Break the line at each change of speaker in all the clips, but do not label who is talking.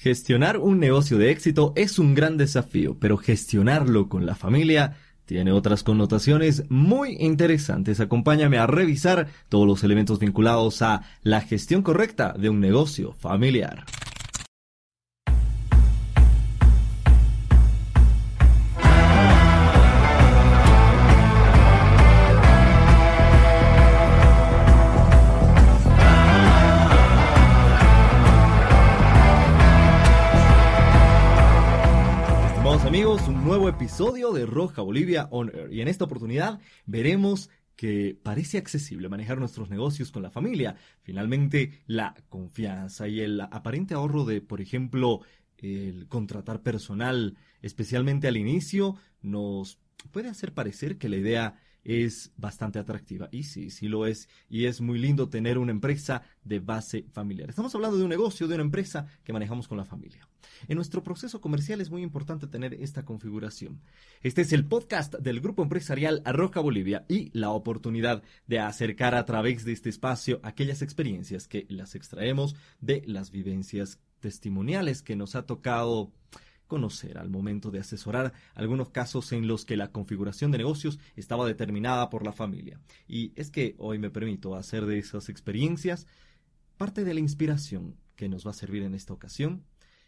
Gestionar un negocio de éxito es un gran desafío, pero gestionarlo con la familia tiene otras connotaciones muy interesantes. Acompáñame a revisar todos los elementos vinculados a la gestión correcta de un negocio familiar. Episodio de Roja Bolivia On Air. Y en esta oportunidad veremos que parece accesible manejar nuestros negocios con la familia. Finalmente, la confianza y el aparente ahorro de, por ejemplo, el contratar personal, especialmente al inicio, nos puede hacer parecer que la idea es bastante atractiva. Y sí, sí lo es. Y es muy lindo tener una empresa de base familiar. Estamos hablando de un negocio, de una empresa que manejamos con la familia. En nuestro proceso comercial es muy importante tener esta configuración. Este es el podcast del Grupo Empresarial Arroja Bolivia y la oportunidad de acercar a través de este espacio aquellas experiencias que las extraemos de las vivencias testimoniales que nos ha tocado conocer al momento de asesorar algunos casos en los que la configuración de negocios estaba determinada por la familia. Y es que hoy me permito hacer de esas experiencias parte de la inspiración que nos va a servir en esta ocasión.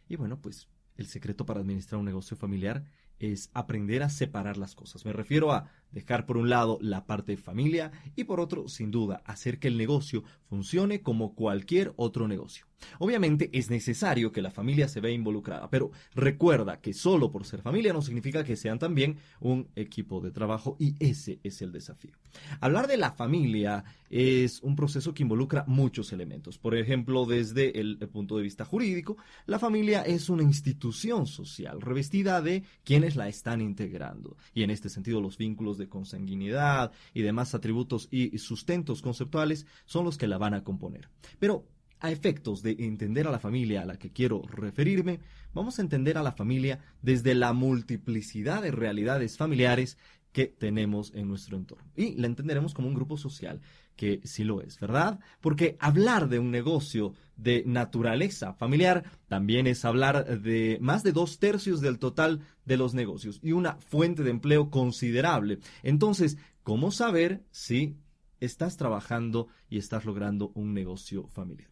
Y bueno, pues el secreto para administrar un negocio familiar es aprender a separar las cosas. Me refiero a dejar por un lado la parte familia y por otro, sin duda, hacer que el negocio funcione como cualquier otro negocio. Obviamente es necesario que la familia se vea involucrada, pero recuerda que solo por ser familia no significa que sean también un equipo de trabajo y ese es el desafío. Hablar de la familia es un proceso que involucra muchos elementos. Por ejemplo, desde el, punto de vista jurídico, la familia es una institución social revestida de quienes la están integrando y en este sentido los vínculos de consanguinidad y demás atributos y sustentos conceptuales son los que la van a componer. Pero a efectos de entender a la familia a la que quiero referirme, vamos a entender a la familia desde la multiplicidad de realidades familiares que tenemos en nuestro entorno. Y la entenderemos como un grupo social, que sí lo es, ¿verdad? Porque hablar de un negocio de naturaleza familiar también es hablar de más de dos tercios del total de los negocios y una fuente de empleo considerable. Entonces, ¿cómo saber si estás trabajando y estás logrando un negocio familiar?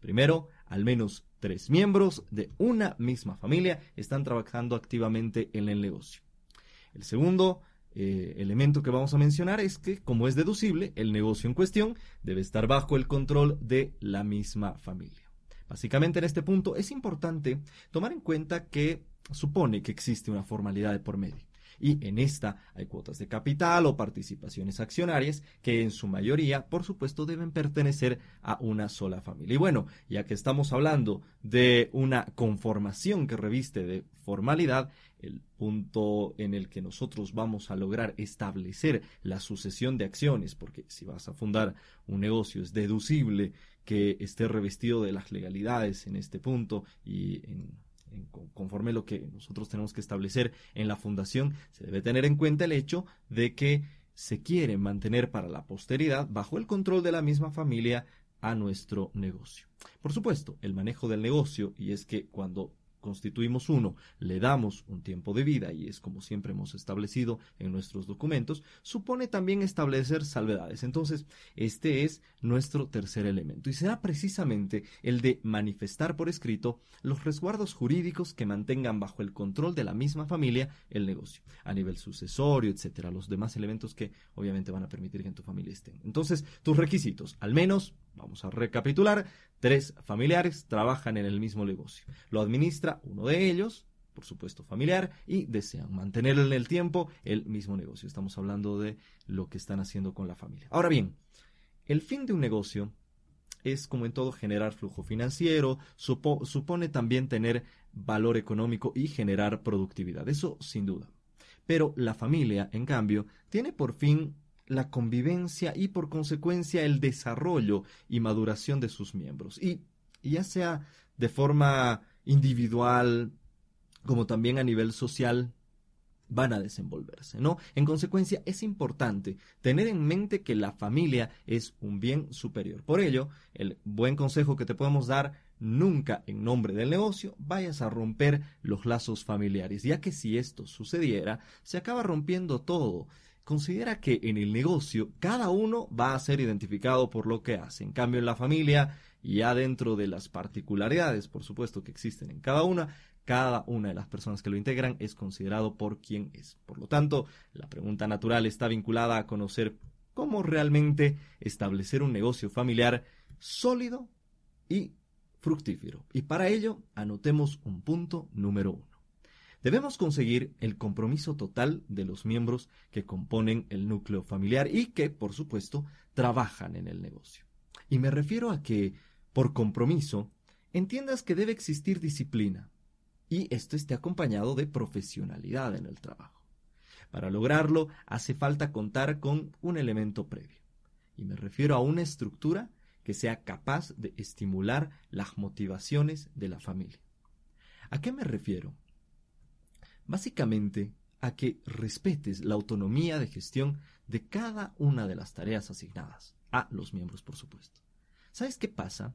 Primero, al menos tres miembros de una misma familia están trabajando activamente en el negocio. El segundo eh, elemento que vamos a mencionar es que, como es deducible, el negocio en cuestión debe estar bajo el control de la misma familia. Básicamente en este punto es importante tomar en cuenta que supone que existe una formalidad de por medio y en esta hay cuotas de capital o participaciones accionarias que en su mayoría, por supuesto, deben pertenecer a una sola familia. Y bueno, ya que estamos hablando de una conformación que reviste de formalidad, el punto en el que nosotros vamos a lograr establecer la sucesión de acciones, porque si vas a fundar un negocio es deducible que esté revestido de las legalidades en este punto y en conforme lo que nosotros tenemos que establecer en la fundación, se debe tener en cuenta el hecho de que se quiere mantener para la posteridad bajo el control de la misma familia a nuestro negocio. Por supuesto, el manejo del negocio, y es que cuando constituimos uno, le damos un tiempo de vida, y es como siempre hemos establecido en nuestros documentos, supone también establecer salvedades. Entonces, este es nuestro tercer elemento, y será precisamente el de manifestar por escrito los resguardos jurídicos que mantengan bajo el control de la misma familia el negocio, a nivel sucesorio, etcétera, los demás elementos que obviamente van a permitir que en tu familia estén. Entonces, tus requisitos, al menos Vamos a recapitular. Tres familiares trabajan en el mismo negocio. Lo administra uno de ellos, por supuesto familiar, y desean mantener en el tiempo el mismo negocio. Estamos hablando de lo que están haciendo con la familia. Ahora bien, el fin de un negocio es, como en todo, generar flujo financiero, supone también tener valor económico y generar productividad. Eso sin duda. Pero la familia, en cambio, tiene por fin la convivencia y por consecuencia el desarrollo y maduración de sus miembros. Y, ya sea de forma individual como también a nivel social, van a desenvolverse, ¿no? En consecuencia, es importante tener en mente que la familia es un bien superior. Por ello, el buen consejo que te podemos dar nunca en nombre del negocio vayas a romper los lazos familiares, ya que si esto sucediera, se acaba rompiendo todo. Considera que en el negocio cada uno va a ser identificado por lo que hace. En cambio, en la familia, ya dentro de las particularidades, por supuesto, que existen en cada una, cada una de las personas que lo integran es considerado por quien es. Por lo tanto, la pregunta natural está vinculada a conocer cómo realmente establecer un negocio familiar sólido y fructífero. Y para ello, anotemos un punto número uno. Debemos conseguir el compromiso total de los miembros que componen el núcleo familiar y que, por supuesto, trabajan en el negocio. Y me refiero a que, por compromiso, entiendas que debe existir disciplina y esto esté acompañado de profesionalidad en el trabajo. Para lograrlo hace falta contar con un elemento previo. Y me refiero a una estructura que sea capaz de estimular las motivaciones de la familia. ¿A qué me refiero? Básicamente a que respetes la autonomía de gestión de cada una de las tareas asignadas, a los miembros por supuesto. ¿Sabes qué pasa?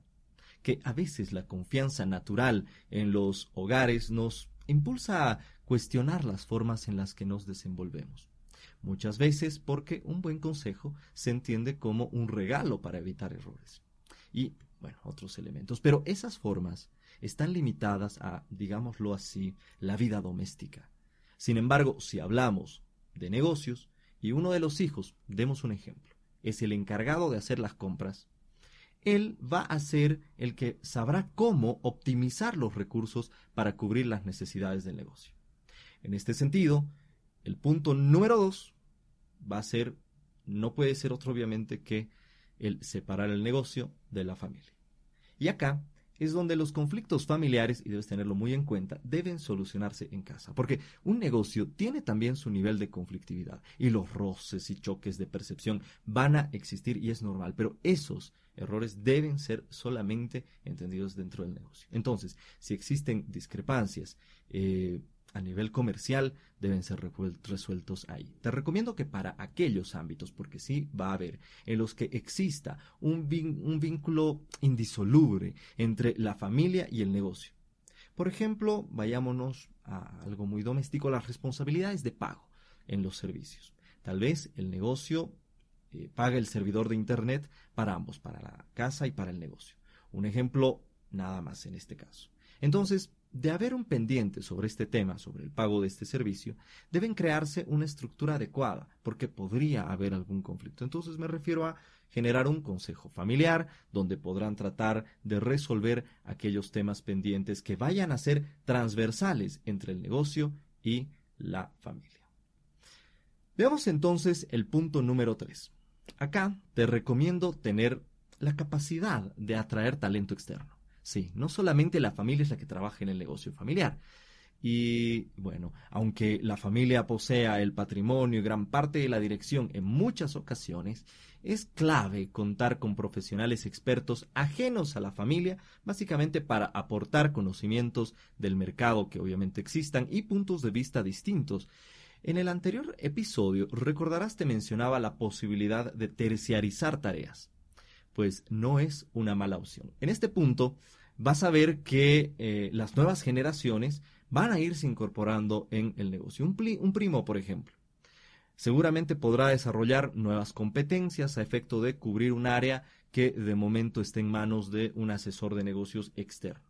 Que a veces la confianza natural en los hogares nos impulsa a cuestionar las formas en las que nos desenvolvemos. Muchas veces porque un buen consejo se entiende como un regalo para evitar errores y, bueno, otros elementos. Pero esas formas están limitadas a, digámoslo así, la vida doméstica. Sin embargo, si hablamos de negocios y uno de los hijos, demos un ejemplo, es el encargado de hacer las compras, él va a ser el que sabrá cómo optimizar los recursos para cubrir las necesidades del negocio. En este sentido, el punto número dos va a ser, no puede ser otro obviamente que el separar el negocio de la familia. Y acá es donde los conflictos familiares, y debes tenerlo muy en cuenta, deben solucionarse en casa, porque un negocio tiene también su nivel de conflictividad y los roces y choques de percepción van a existir y es normal, pero esos errores deben ser solamente entendidos dentro del negocio. Entonces, si existen discrepancias, eh, a nivel comercial deben ser resueltos ahí. Te recomiendo que para aquellos ámbitos, porque sí va a haber, en los que exista un, vínculo indisoluble entre la familia y el negocio. Por ejemplo, vayámonos a algo muy doméstico, las responsabilidades de pago en los servicios. Tal vez el negocio eh, paga el servidor de Internet para ambos, para la casa y para el negocio. Un ejemplo nada más en este caso. Entonces, de haber un pendiente sobre este tema, sobre el pago de este servicio, deben crearse una estructura adecuada, porque podría haber algún conflicto. Entonces me refiero a generar un consejo familiar donde podrán tratar de resolver aquellos temas pendientes que vayan a ser transversales entre el negocio y la familia. Veamos entonces el punto número 3. Acá te recomiendo tener la capacidad de atraer talento externo. Sí, no solamente la familia es la que trabaja en el negocio familiar. Y bueno, aunque la familia posea el patrimonio y gran parte de la dirección en muchas ocasiones, es clave contar con profesionales expertos ajenos a la familia, básicamente para aportar conocimientos del mercado que obviamente existan y puntos de vista distintos. En el anterior episodio, recordarás te mencionaba la posibilidad de terciarizar tareas pues no es una mala opción. En este punto vas a ver que eh, las nuevas generaciones van a irse incorporando en el negocio. Un, un primo, por ejemplo, seguramente podrá desarrollar nuevas competencias a efecto de cubrir un área que de momento esté en manos de un asesor de negocios externo.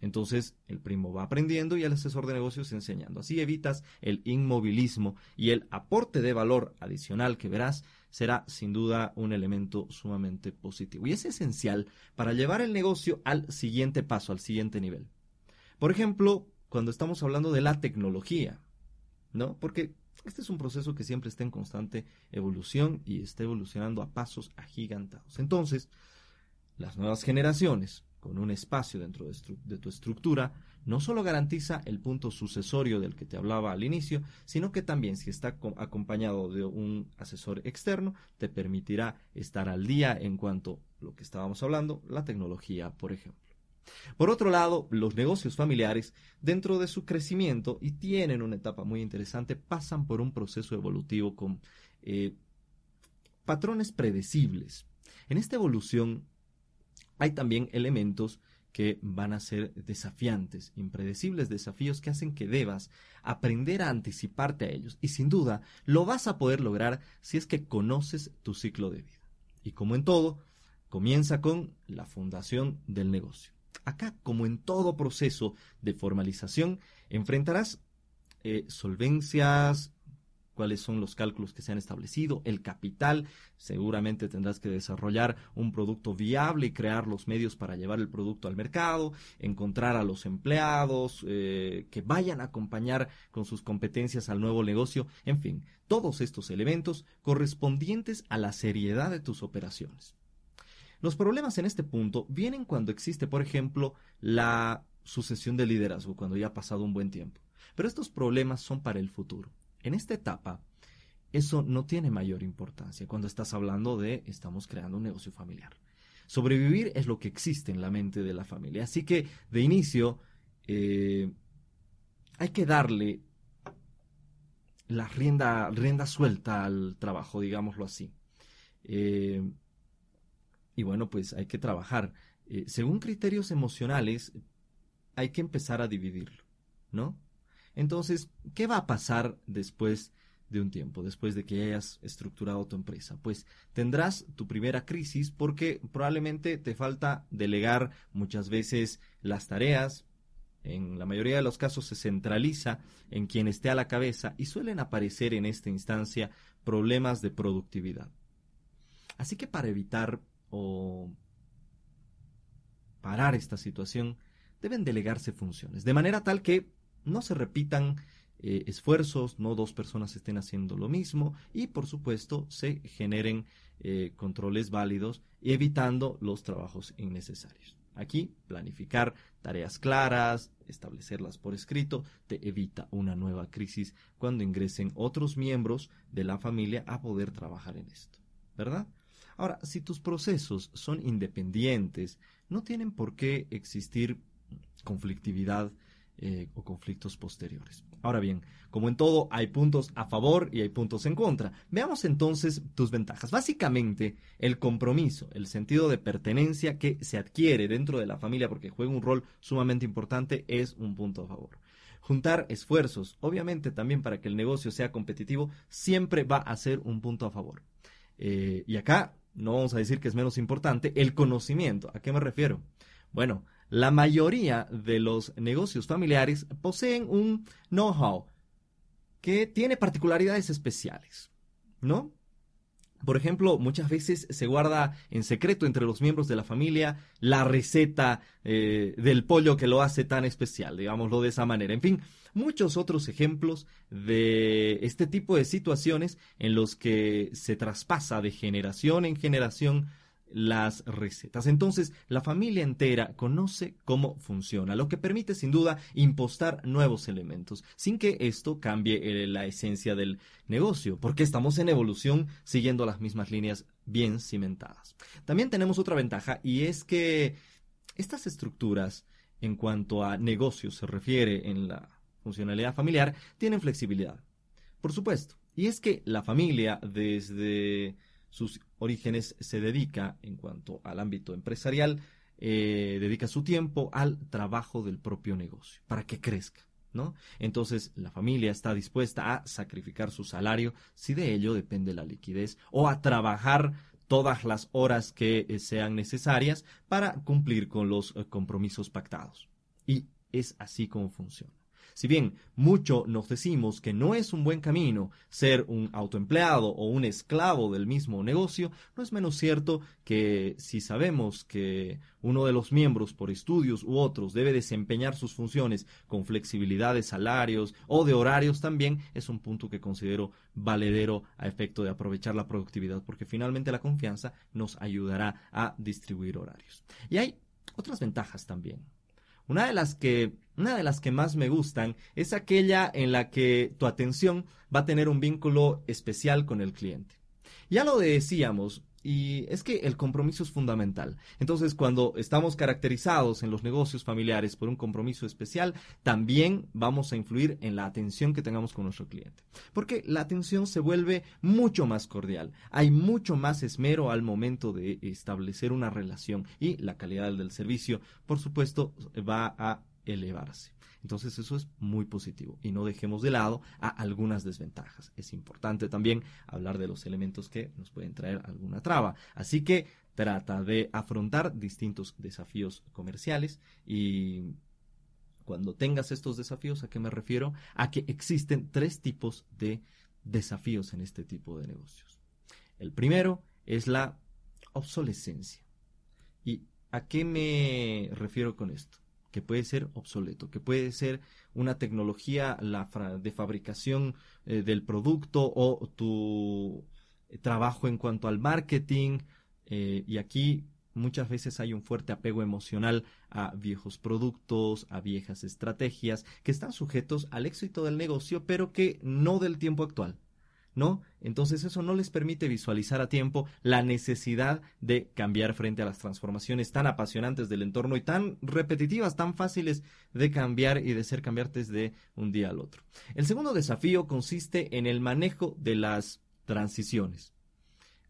Entonces el primo va aprendiendo y el asesor de negocios enseñando. Así evitas el inmovilismo y el aporte de valor adicional que verás será sin duda un elemento sumamente positivo. Y es esencial para llevar el negocio al siguiente paso, al siguiente nivel. Por ejemplo, cuando estamos hablando de la tecnología, ¿no? Porque este es un proceso que siempre está en constante evolución y está evolucionando a pasos agigantados. Entonces, las nuevas generaciones, con un espacio dentro de, tu estructura, no solo garantiza el punto sucesorio del que te hablaba al inicio, sino que también si está acompañado de un asesor externo, te permitirá estar al día en cuanto a lo que estábamos hablando, la tecnología, por ejemplo. Por otro lado, los negocios familiares, dentro de su crecimiento y tienen una etapa muy interesante, pasan por un proceso evolutivo con eh, patrones predecibles. En esta evolución hay también elementos que van a ser desafiantes, impredecibles desafíos que hacen que debas aprender a anticiparte a ellos. Y sin duda, lo vas a poder lograr si es que conoces tu ciclo de vida. Y como en todo, comienza con la fundación del negocio. Acá, como en todo proceso de formalización, enfrentarás eh, solvencias, cuáles son los cálculos que se han establecido, el capital, seguramente tendrás que desarrollar un producto viable y crear los medios para llevar el producto al mercado, encontrar a los empleados eh, que vayan a acompañar con sus competencias al nuevo negocio, en fin, todos estos elementos correspondientes a la seriedad de tus operaciones. Los problemas en este punto vienen cuando existe, por ejemplo, la sucesión de liderazgo, cuando ya ha pasado un buen tiempo. Pero estos problemas son para el futuro. En esta etapa, eso no tiene mayor importancia cuando estás hablando de estamos creando un negocio familiar. Sobrevivir es lo que existe en la mente de la familia. Así que, de inicio, eh, hay que darle la rienda, rienda suelta al trabajo, digámoslo así. Eh, y bueno, pues hay que trabajar. Eh, según criterios emocionales, hay que empezar a dividirlo, ¿no? Entonces, ¿qué va a pasar después de un tiempo, después de que hayas estructurado tu empresa? Pues tendrás tu primera crisis porque probablemente te falta delegar muchas veces las tareas. En la mayoría de los casos se centraliza en quien esté a la cabeza y suelen aparecer en esta instancia problemas de productividad. Así que para evitar o parar esta situación, deben delegarse funciones, de manera tal que no se repitan eh, esfuerzos, no dos personas estén haciendo lo mismo y por supuesto se generen eh, controles válidos evitando los trabajos innecesarios. Aquí, planificar tareas claras, establecerlas por escrito, te evita una nueva crisis cuando ingresen otros miembros de la familia a poder trabajar en esto, ¿verdad? Ahora, si tus procesos son independientes, no tienen por qué existir conflictividad eh, o conflictos posteriores. Ahora bien, como en todo, hay puntos a favor y hay puntos en contra. Veamos entonces tus ventajas. Básicamente, el compromiso, el sentido de pertenencia que se adquiere dentro de la familia porque juega un rol sumamente importante es un punto a favor. Juntar esfuerzos, obviamente también para que el negocio sea competitivo, siempre va a ser un punto a favor. Eh, y acá no vamos a decir que es menos importante, el conocimiento. ¿A qué me refiero? Bueno, la mayoría de los negocios familiares poseen un know-how que tiene particularidades especiales, ¿no? Por ejemplo, muchas veces se guarda en secreto entre los miembros de la familia la receta eh, del pollo que lo hace tan especial, digámoslo de esa manera. En fin, muchos otros ejemplos de este tipo de situaciones en los que se traspasa de generación en generación las recetas. Entonces, la familia entera conoce cómo funciona, lo que permite sin duda impostar nuevos elementos, sin que esto cambie eh, la esencia del negocio, porque estamos en evolución siguiendo las mismas líneas bien cimentadas. También tenemos otra ventaja y es que estas estructuras, en cuanto a negocios se refiere en la funcionalidad familiar, tienen flexibilidad. Por supuesto, y es que la familia desde sus orígenes se dedica, en cuanto al ámbito empresarial, eh, dedica su tiempo al trabajo del propio negocio, para que crezca. ¿No? Entonces la familia está dispuesta a sacrificar su salario si de ello depende la liquidez o a trabajar todas las horas que eh, sean necesarias para cumplir con los eh, compromisos pactados. Y es así como funciona. Si bien mucho nos decimos que no es un buen camino ser un autoempleado o un esclavo del mismo negocio, no es menos cierto que si sabemos que uno de los miembros por estudios u otros debe desempeñar sus funciones con flexibilidad de salarios o de horarios también, es un punto que considero valedero a efecto de aprovechar la productividad, porque finalmente la confianza nos ayudará a distribuir horarios. Y hay otras ventajas también. Una de las que, una de las que más me gustan es aquella en la que tu atención va a tener un vínculo especial con el cliente. Ya lo decíamos, y es que el compromiso es fundamental. Entonces, cuando estamos caracterizados en los negocios familiares por un compromiso especial, también vamos a influir en la atención que tengamos con nuestro cliente. Porque la atención se vuelve mucho más cordial. Hay mucho más esmero al momento de establecer una relación y la calidad del servicio, por supuesto, va a elevarse. Entonces eso es muy positivo y no dejemos de lado a algunas desventajas. Es importante también hablar de los elementos que nos pueden traer alguna traba. Así que trata de afrontar distintos desafíos comerciales y cuando tengas estos desafíos, ¿a qué me refiero? A que existen tres tipos de desafíos en este tipo de negocios. El primero es la obsolescencia. ¿Y a qué me refiero con esto? Que puede ser obsoleto, que puede ser una tecnología de fabricación eh, del producto o tu trabajo en cuanto al marketing. Eh, y aquí muchas veces hay un fuerte apego emocional a viejos productos, a viejas estrategias, que están sujetos al éxito del negocio, pero que no del tiempo actual. ¿No? Entonces eso no les permite visualizar a tiempo la necesidad de cambiar frente a las transformaciones tan apasionantes del entorno y tan repetitivas, tan fáciles de cambiar y de ser cambiantes de un día al otro. El segundo desafío consiste en el manejo de las transiciones.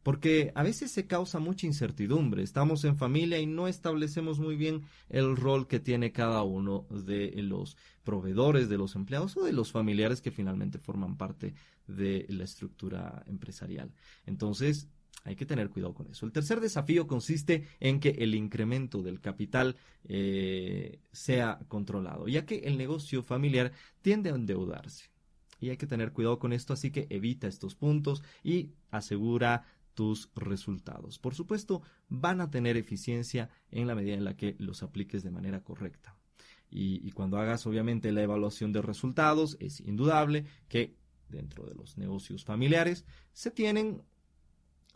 Porque a veces se causa mucha incertidumbre. Estamos en familia y no establecemos muy bien el rol que tiene cada uno de los proveedores, de los empleados o de los familiares que finalmente forman parte de la estructura empresarial. Entonces, hay que tener cuidado con eso. El tercer desafío consiste en que el incremento del capital eh, sea controlado, ya que el negocio familiar tiende a endeudarse. Y hay que tener cuidado con esto, así que evita estos puntos y asegura tus resultados. Por supuesto, van a tener eficiencia en la medida en la que los apliques de manera correcta. Y, cuando hagas obviamente la evaluación de resultados, es indudable que dentro de los negocios familiares se tienen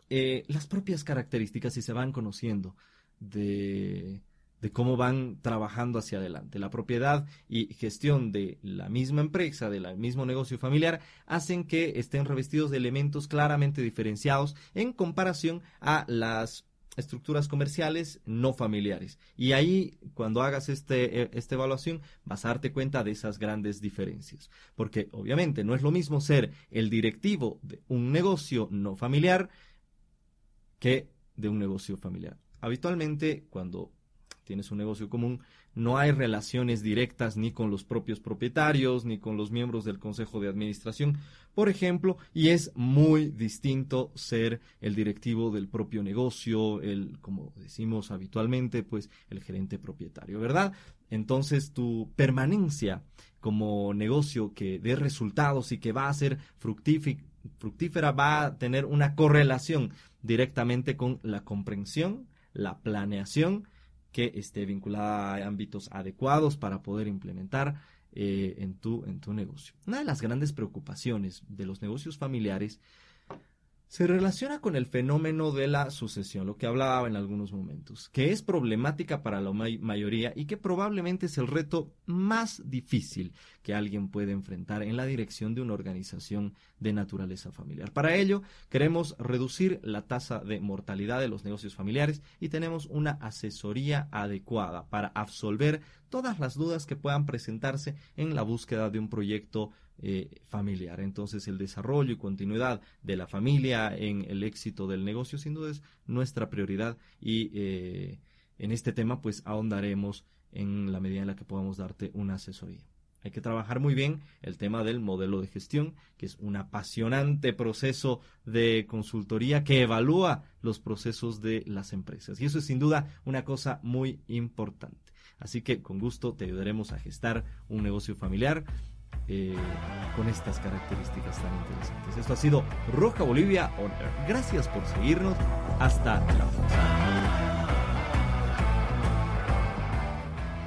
eh, las propias características y se van conociendo de, de cómo van trabajando hacia adelante. La propiedad y gestión de la misma empresa, del mismo negocio familiar, hacen que estén revestidos de elementos claramente diferenciados en comparación a las estructuras comerciales no familiares. Y ahí, cuando hagas este, e, esta evaluación, vas a darte cuenta de esas grandes diferencias. Porque obviamente no es lo mismo ser el directivo de un negocio no familiar que de un negocio familiar. Habitualmente, cuando tienes un negocio común, no hay relaciones directas ni con los propios propietarios, ni con los miembros del consejo de administración, por ejemplo, y es muy distinto ser el directivo del propio negocio, el, como decimos habitualmente, pues el gerente propietario, ¿verdad? Entonces tu permanencia como negocio que dé resultados y que va a ser fructífera va a tener una correlación directamente con la comprensión, la planeación que esté vinculada a ámbitos adecuados para poder implementar eh, en, tu, en tu negocio. Una de las grandes preocupaciones de los negocios familiares se relaciona con el fenómeno de la sucesión, lo que hablaba en algunos momentos, que es problemática para la mayoría y que probablemente es el reto más difícil que alguien puede enfrentar en la dirección de una organización de naturaleza familiar. Para ello, queremos reducir la tasa de mortalidad de los negocios familiares y tenemos una asesoría adecuada para absolver todas las dudas que puedan presentarse en la búsqueda de un proyecto eh, familiar. Entonces el desarrollo y continuidad de la familia en el éxito del negocio sin duda es nuestra prioridad y eh, en este tema pues ahondaremos en la medida en la que podamos darte una asesoría. Hay que trabajar muy bien el tema del modelo de gestión, que es un apasionante proceso de consultoría que evalúa los procesos de las empresas. Y eso es sin duda una cosa muy importante. Así que con gusto te ayudaremos a gestar un negocio familiar eh, con estas características tan interesantes. Esto ha sido Roja Bolivia On Air. Gracias por seguirnos. Hasta la próxima.